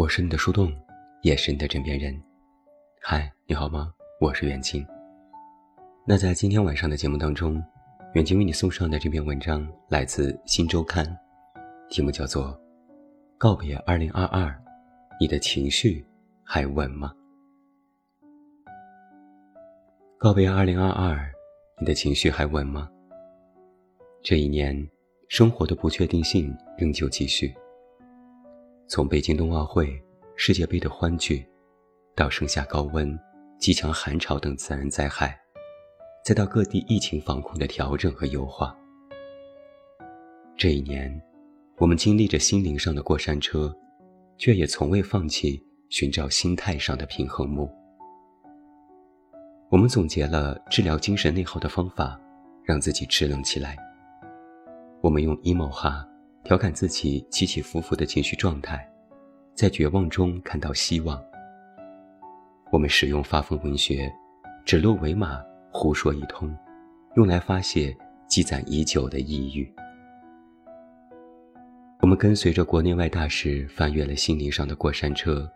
我是你的树洞，也是你的枕边人。嗨，你好吗？我是远近。那在今天晚上的节目当中，远近为你送上的这篇文章来自《新周刊》，题目叫做《告别2022》，你的情绪还稳吗？告别2022，你的情绪还稳吗？这一年，生活的不确定性仍旧继续。从北京冬奥会、世界杯的欢聚，到盛夏高温、极强寒潮等自然灾害，再到各地疫情防控的调整和优化，这一年，我们经历着心灵上的过山车，却也从未放弃寻找心态上的平衡木。我们总结了治疗精神内耗的方法，让自己支棱起来。我们用 emo 哈。调侃自己起起伏伏的情绪状态，在绝望中看到希望。我们使用发疯文学，指鹿为马，胡说一通，用来发泄积攒已久的抑郁。我们跟随着国内外大师翻越了心灵上的过山车，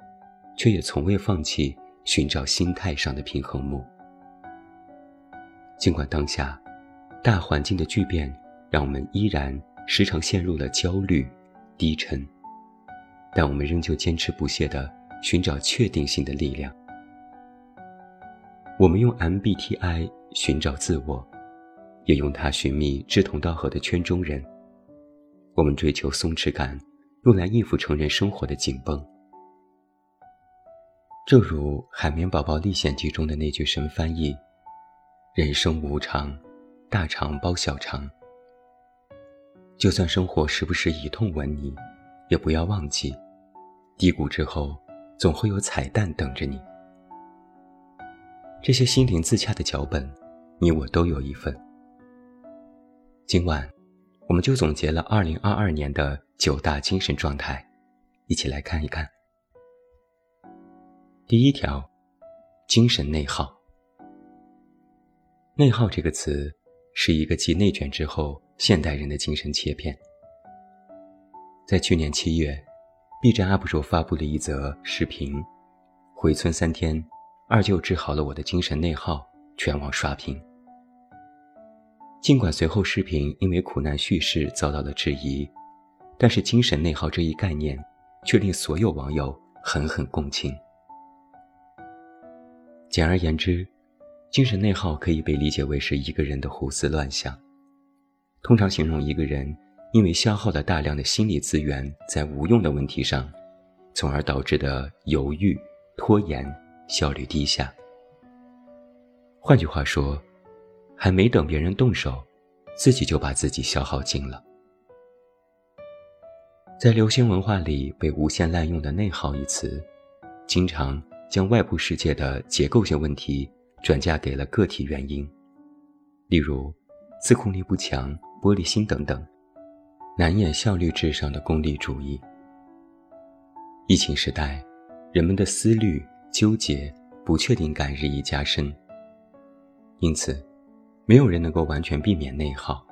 却也从未放弃寻找心态上的平衡木。尽管当下大环境的巨变，让我们依然。时常陷入了焦虑、低沉，但我们仍旧坚持不懈地寻找确定性的力量。我们用 MBTI 寻找自我，也用它寻觅志同道合的圈中人。我们追求松弛感，用来应付成人生活的紧绷。正如《海绵宝宝历险记》中的那句神翻译：“人生无常，大肠包小肠。”就算生活时不时以痛吻你，也不要忘记，低谷之后总会有彩蛋等着你。这些心灵自洽的脚本，你我都有一份。今晚，我们就总结了2022年的九大精神状态，一起来看一看。第一条，精神内耗。内耗这个词，是一个继内卷之后。现代人的精神切片。在去年七月，B 站 UP 主发布了一则视频：“回村三天，二舅治好了我的精神内耗。”全网刷屏。尽管随后视频因为苦难叙事遭到了质疑，但是精神内耗这一概念却令所有网友狠狠共情。简而言之，精神内耗可以被理解为是一个人的胡思乱想。通常形容一个人因为消耗了大量的心理资源在无用的问题上，从而导致的犹豫、拖延、效率低下。换句话说，还没等别人动手，自己就把自己消耗尽了。在流行文化里被无限滥用的“内耗”一词，经常将外部世界的结构性问题转嫁给了个体原因，例如自控力不强。玻璃心等等，难掩效率至上的功利主义。疫情时代，人们的思虑、纠结、不确定感日益加深，因此，没有人能够完全避免内耗。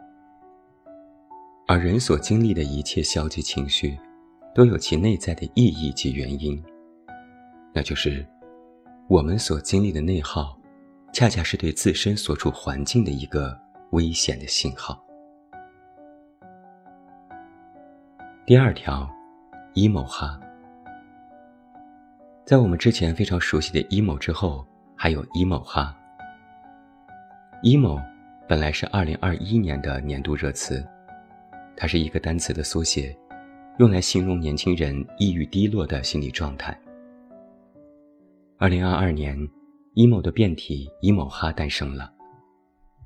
而人所经历的一切消极情绪，都有其内在的意义及原因，那就是，我们所经历的内耗，恰恰是对自身所处环境的一个危险的信号。第二条，emo 哈。在我们之前非常熟悉的 emo 之后，还有 emo 哈。emo 本来是2021年的年度热词，它是一个单词的缩写，用来形容年轻人抑郁低落的心理状态。2022年，emo 的变体 emo 哈诞生了，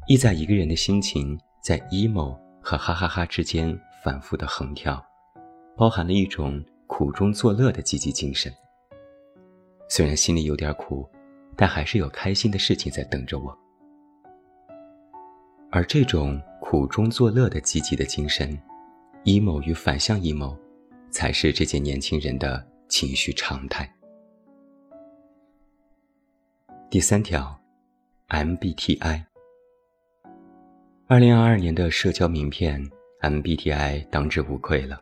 意在一个人的心情在 emo 和哈哈哈之间反复的横跳。包含了一种苦中作乐的积极精神。虽然心里有点苦，但还是有开心的事情在等着我。而这种苦中作乐的积极的精神，emo 与反向 emo，才是这些年轻人的情绪常态。第三条，MBTI。二零二二年的社交名片，MBTI 当之无愧了。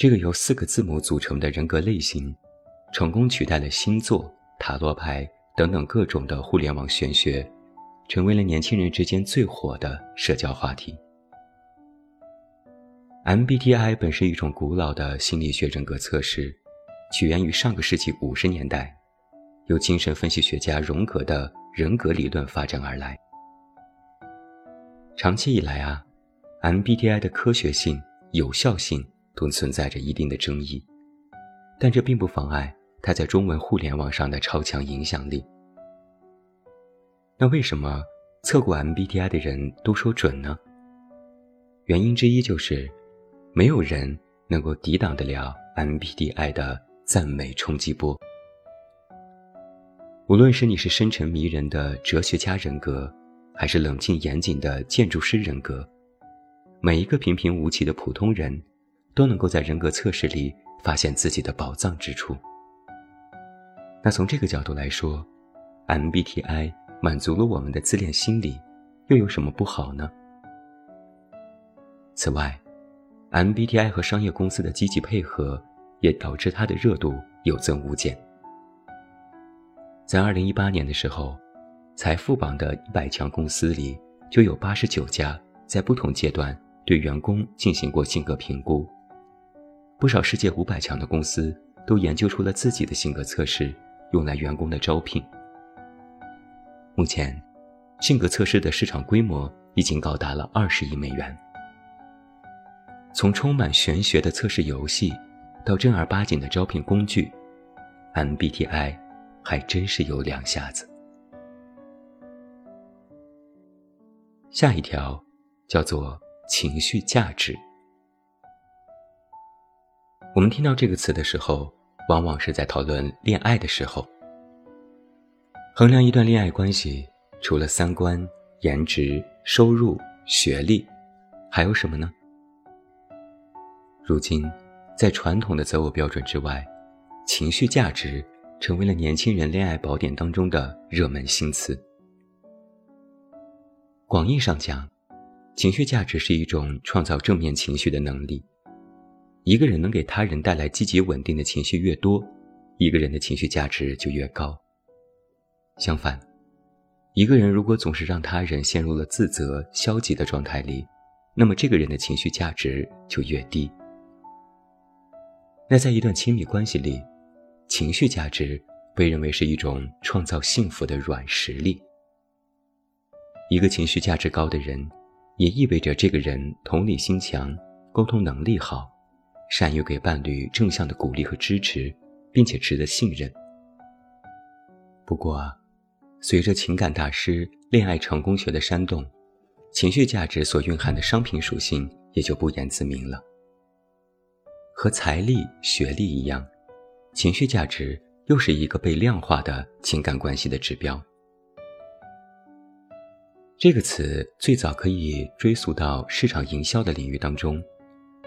这个由四个字母组成的人格类型，成功取代了星座、塔罗牌等等各种的互联网玄学，成为了年轻人之间最火的社交话题。MBTI 本是一种古老的心理学人格测试，起源于上个世纪五十年代，由精神分析学家荣格的人格理论发展而来。长期以来啊，MBTI 的科学性、有效性都存在着一定的争议，但这并不妨碍它在中文互联网上的超强影响力。那为什么测过 MBTI 的人都说准呢？原因之一就是。没有人能够抵挡得了 MBTI 的赞美冲击波。无论是你是深沉迷人的哲学家人格，还是冷静严谨的建筑师人格，每一个平平无奇的普通人，都能够在人格测试里发现自己的宝藏之处。那从这个角度来说，MBTI 满足了我们的自恋心理，又有什么不好呢？此外，MBTI 和商业公司的积极配合，也导致它的热度有增无减。在2018年的时候，财富榜的一百强公司里，就有八十九家在不同阶段对员工进行过性格评估。不少世界五百强的公司都研究出了自己的性格测试，用来员工的招聘。目前，性格测试的市场规模已经高达了二十亿美元。从充满玄学的测试游戏，到正儿八经的招聘工具，MBTI 还真是有两下子。下一条叫做情绪价值。我们听到这个词的时候，往往是在讨论恋爱的时候。衡量一段恋爱关系，除了三观、颜值、收入、学历，还有什么呢？如今，在传统的择偶标准之外，情绪价值成为了年轻人恋爱宝典当中的热门新词。广义上讲，情绪价值是一种创造正面情绪的能力。一个人能给他人带来积极稳定的情绪越多，一个人的情绪价值就越高。相反，一个人如果总是让他人陷入了自责、消极的状态里，那么这个人的情绪价值就越低。那在一段亲密关系里，情绪价值被认为是一种创造幸福的软实力。一个情绪价值高的人，也意味着这个人同理心强，沟通能力好，善于给伴侣正向的鼓励和支持，并且值得信任。不过，随着情感大师恋爱成功学的煽动，情绪价值所蕴含的商品属性也就不言自明了。和财力、学历一样，情绪价值又是一个被量化的情感关系的指标。这个词最早可以追溯到市场营销的领域当中，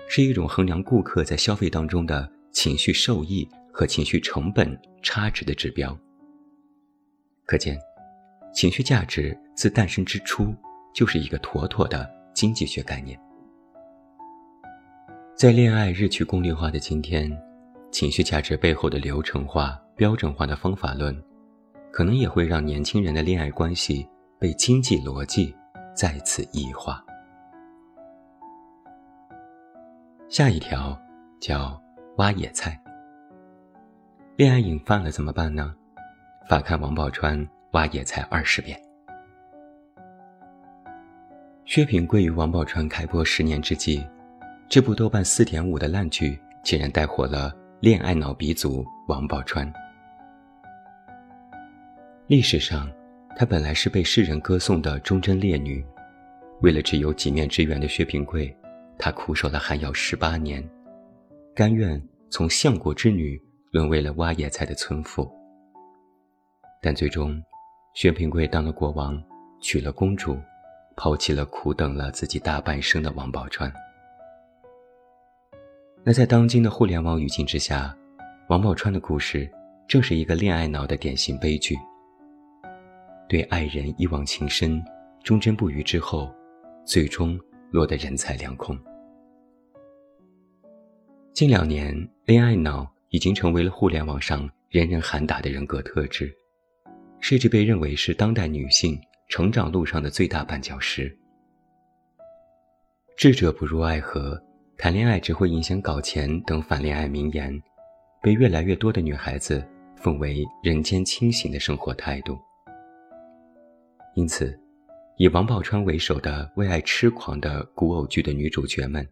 是一种衡量顾客在消费当中的情绪受益和情绪成本差值的指标。可见，情绪价值自诞生之初就是一个妥妥的经济学概念。在恋爱日趋功利化的今天，情绪价值背后的流程化、标准化的方法论，可能也会让年轻人的恋爱关系被经济逻辑再次异化。下一条叫挖野菜。恋爱瘾犯了怎么办呢？法看王宝钏挖野菜二十遍。薛平贵与王宝钏开播十年之际。这部豆瓣四点五的烂剧，竟然带火了恋爱脑鼻祖王宝钏。历史上，她本来是被世人歌颂的忠贞烈女，为了只有几面之缘的薛平贵，他苦守了寒窑十八年，甘愿从相国之女沦为了挖野菜的村妇。但最终，薛平贵当了国王，娶了公主，抛弃了苦等了自己大半生的王宝钏。那在当今的互联网语境之下，王宝钏的故事正是一个恋爱脑的典型悲剧。对爱人一往情深、忠贞不渝之后，最终落得人财两空。近两年，恋爱脑已经成为了互联网上人人喊打的人格特质，甚至被认为是当代女性成长路上的最大绊脚石。智者不入爱河，谈恋爱只会影响搞钱等反恋爱名言，被越来越多的女孩子奉为人间清醒的生活态度。因此，以王宝钏为首的为爱痴狂的古偶剧的女主角们。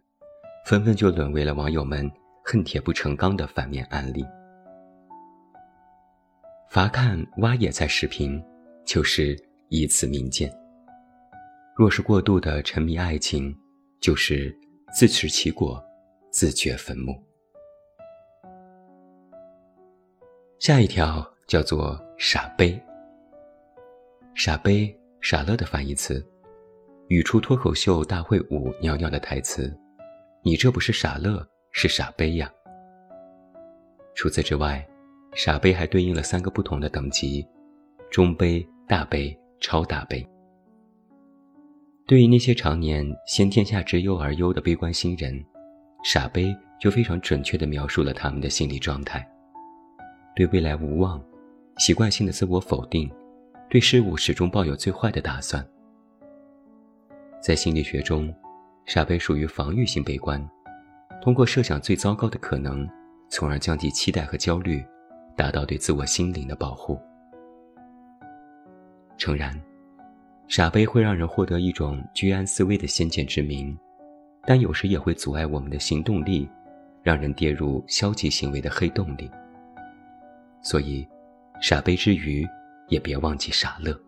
纷纷就沦为了网友们恨铁不成钢的反面案例。乏看挖野菜视频，就是以此明鉴。若是过度的沉迷爱情，就是自食其果，自掘坟墓。下一条叫做“傻杯”。傻杯、傻乐的反义词，语出脱口秀大会五袅袅的台词。你这不是傻乐，是傻杯呀。除此之外，傻杯还对应了三个不同的等级：中杯、大杯、超大杯。对于那些常年先天下之忧而忧的悲观新人，傻杯就非常准确地描述了他们的心理状态：对未来无望，习惯性的自我否定，对事物始终抱有最坏的打算。在心理学中。傻杯属于防御性悲观，通过设想最糟糕的可能，从而降低期待和焦虑，达到对自我心灵的保护。诚然，傻杯会让人获得一种居安思危的先见之明，但有时也会阻碍我们的行动力，让人跌入消极行为的黑洞里。所以，傻杯之余，也别忘记傻乐。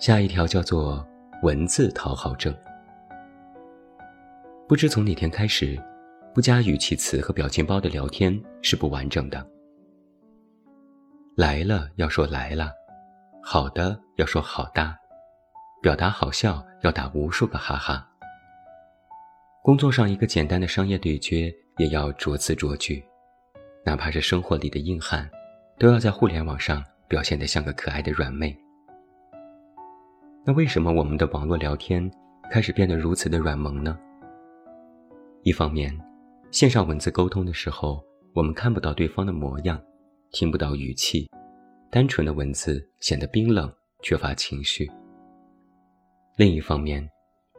下一条叫做。文字讨好症，不知从哪天开始，不加语气词和表情包的聊天是不完整的。来了要说来了，好的要说好哒，表达好笑要打无数个哈哈。工作上一个简单的商业对决也要着词着句，哪怕是生活里的硬汉，都要在互联网上表现得像个可爱的软妹。那为什么我们的网络聊天开始变得如此的软萌呢？一方面，线上文字沟通的时候，我们看不到对方的模样，听不到语气，单纯的文字显得冰冷，缺乏情绪。另一方面，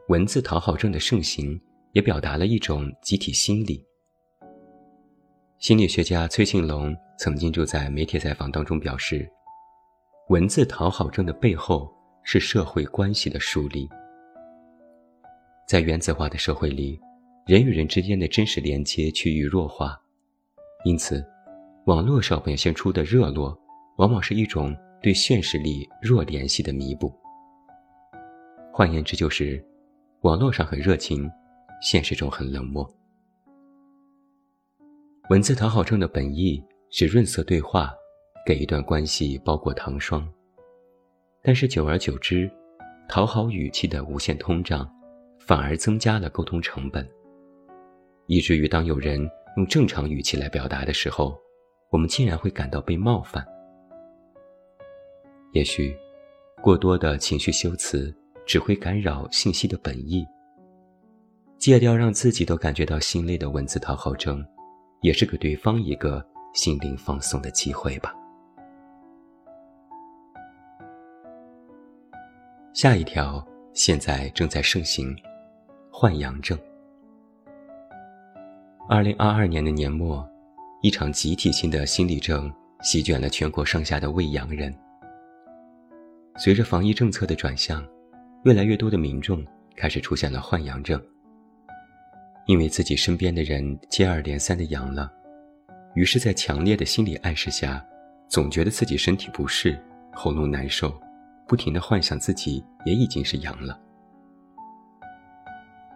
文字讨好症的盛行也表达了一种集体心理。心理学家崔庆龙曾经就在媒体采访当中表示，文字讨好症的背后。是社会关系的树立。在原子化的社会里，人与人之间的真实连接趋于弱化，因此，网络上表现出的热络，往往是一种对现实里弱联系的弥补。换言之，就是网络上很热情，现实中很冷漠。文字讨好症的本意是润色对话，给一段关系包裹糖霜。但是久而久之，讨好语气的无限通胀，反而增加了沟通成本。以至于当有人用正常语气来表达的时候，我们竟然会感到被冒犯。也许，过多的情绪修辞只会干扰信息的本意。戒掉让自己都感觉到心累的文字讨好症，也是给对方一个心灵放松的机会吧。下一条现在正在盛行，换阳症。二零二二年的年末，一场集体性的心理症席卷了全国上下的未阳人。随着防疫政策的转向，越来越多的民众开始出现了换阳症。因为自己身边的人接二连三的阳了，于是，在强烈的心理暗示下，总觉得自己身体不适，喉咙难受。不停的幻想自己也已经是阳了。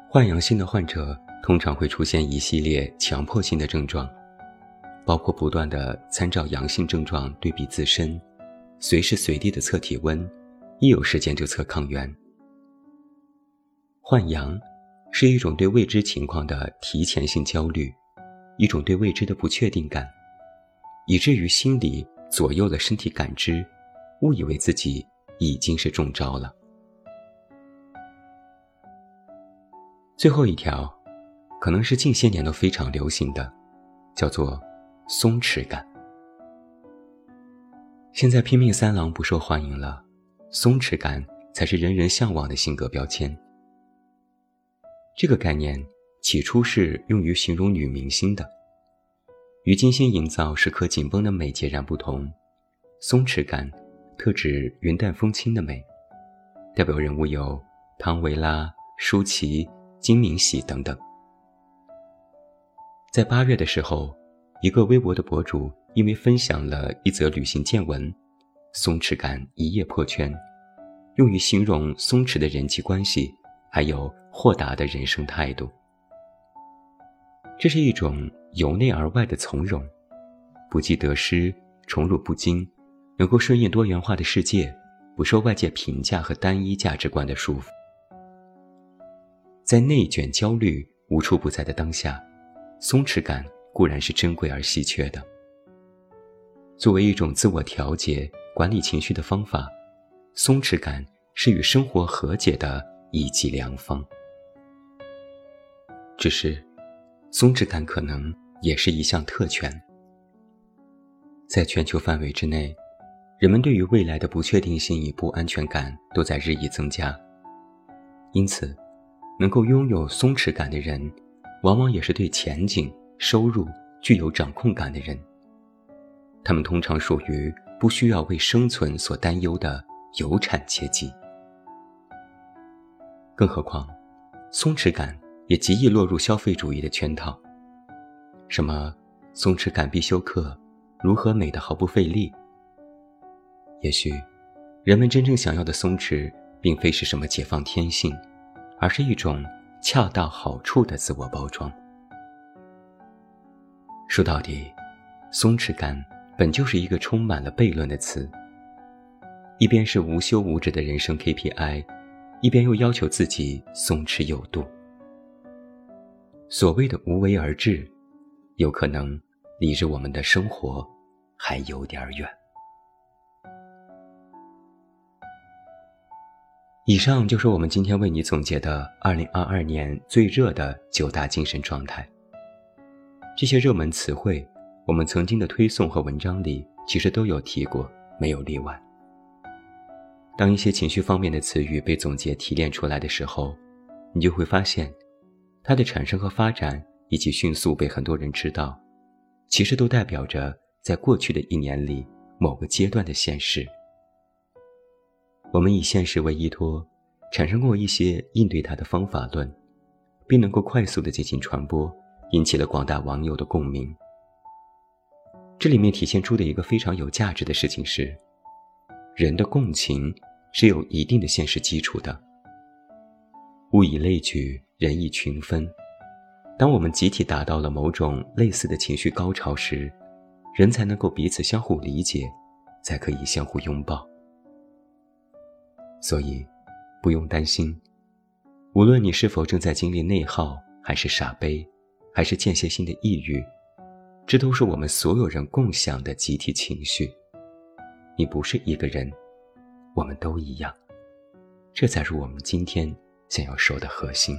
患阳性的患者通常会出现一系列强迫性的症状，包括不断的参照阳性症状对比自身，随时随地的测体温，一有时间就测抗原。患阳是一种对未知情况的提前性焦虑，一种对未知的不确定感，以至于心理左右了身体感知，误以为自己。已经是中招了。最后一条，可能是近些年都非常流行的，叫做松弛感。现在拼命三郎不受欢迎了，松弛感才是人人向往的性格标签。这个概念起初是用于形容女明星的，与精心营造时刻紧绷的美截然不同。松弛感特指云淡风轻的美，代表人物有汤唯拉、舒淇、金敏喜等等。在八月的时候，一个微博的博主因为分享了一则旅行见闻，松弛感一夜破圈，用于形容松弛的人际关系，还有豁达的人生态度。这是一种由内而外的从容，不计得失，宠辱不惊，能够顺应多元化的世界，不受外界评价和单一价值观的束缚。在内卷、焦虑无处不在的当下。松弛感固然是珍贵而稀缺的。作为一种自我调节、管理情绪的方法，松弛感是与生活和解的一剂良方。只是，松弛感可能也是一项特权。在全球范围之内，人们对于未来的不确定性与不安全感都在日益增加。因此，能够拥有松弛感的人。往往也是对前景、收入具有掌控感的人。他们通常属于不需要为生存所担忧的有产阶级。更何况，松弛感也极易落入消费主义的圈套。什么松弛感必修课，如何美的毫不费力？也许，人们真正想要的松弛，并非是什么解放天性，而是一种。恰到好处的自我包装。说到底，松弛感本就是一个充满了悖论的词。一边是无休无止的人生 KPI，一边又要求自己松弛有度。所谓的无为而治，有可能离着我们的生活还有点远。以上就是我们今天为你总结的2022年最热的九大精神状态。这些热门词汇，我们曾经的推送和文章里其实都有提过，没有例外。当一些情绪方面的词语被总结提炼出来的时候，你就会发现，它的产生和发展以及迅速被很多人知道，其实都代表着在过去的一年里某个阶段的现实。我们以现实为依托，产生过一些应对它的方法论，并能够快速的进行传播，引起了广大网友的共鸣。这里面体现出的一个非常有价值的事情是，人的共情是有一定的现实基础的。物以类聚，人以群分。当我们集体达到了某种类似的情绪高潮时，人才能够彼此相互理解，才可以相互拥抱。所以，不用担心，无论你是否正在经历内耗，还是傻悲，还是间歇性的抑郁，这都是我们所有人共享的集体情绪。你不是一个人，我们都一样，这才是我们今天想要说的核心。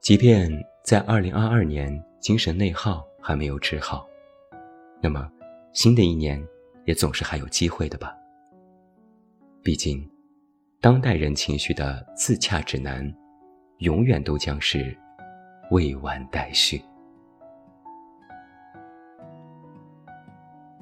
即便在2022年精神内耗还没有治好，那么新的一年也总是还有机会的吧。毕竟，当代人情绪的自洽指南，永远都将是未完待续。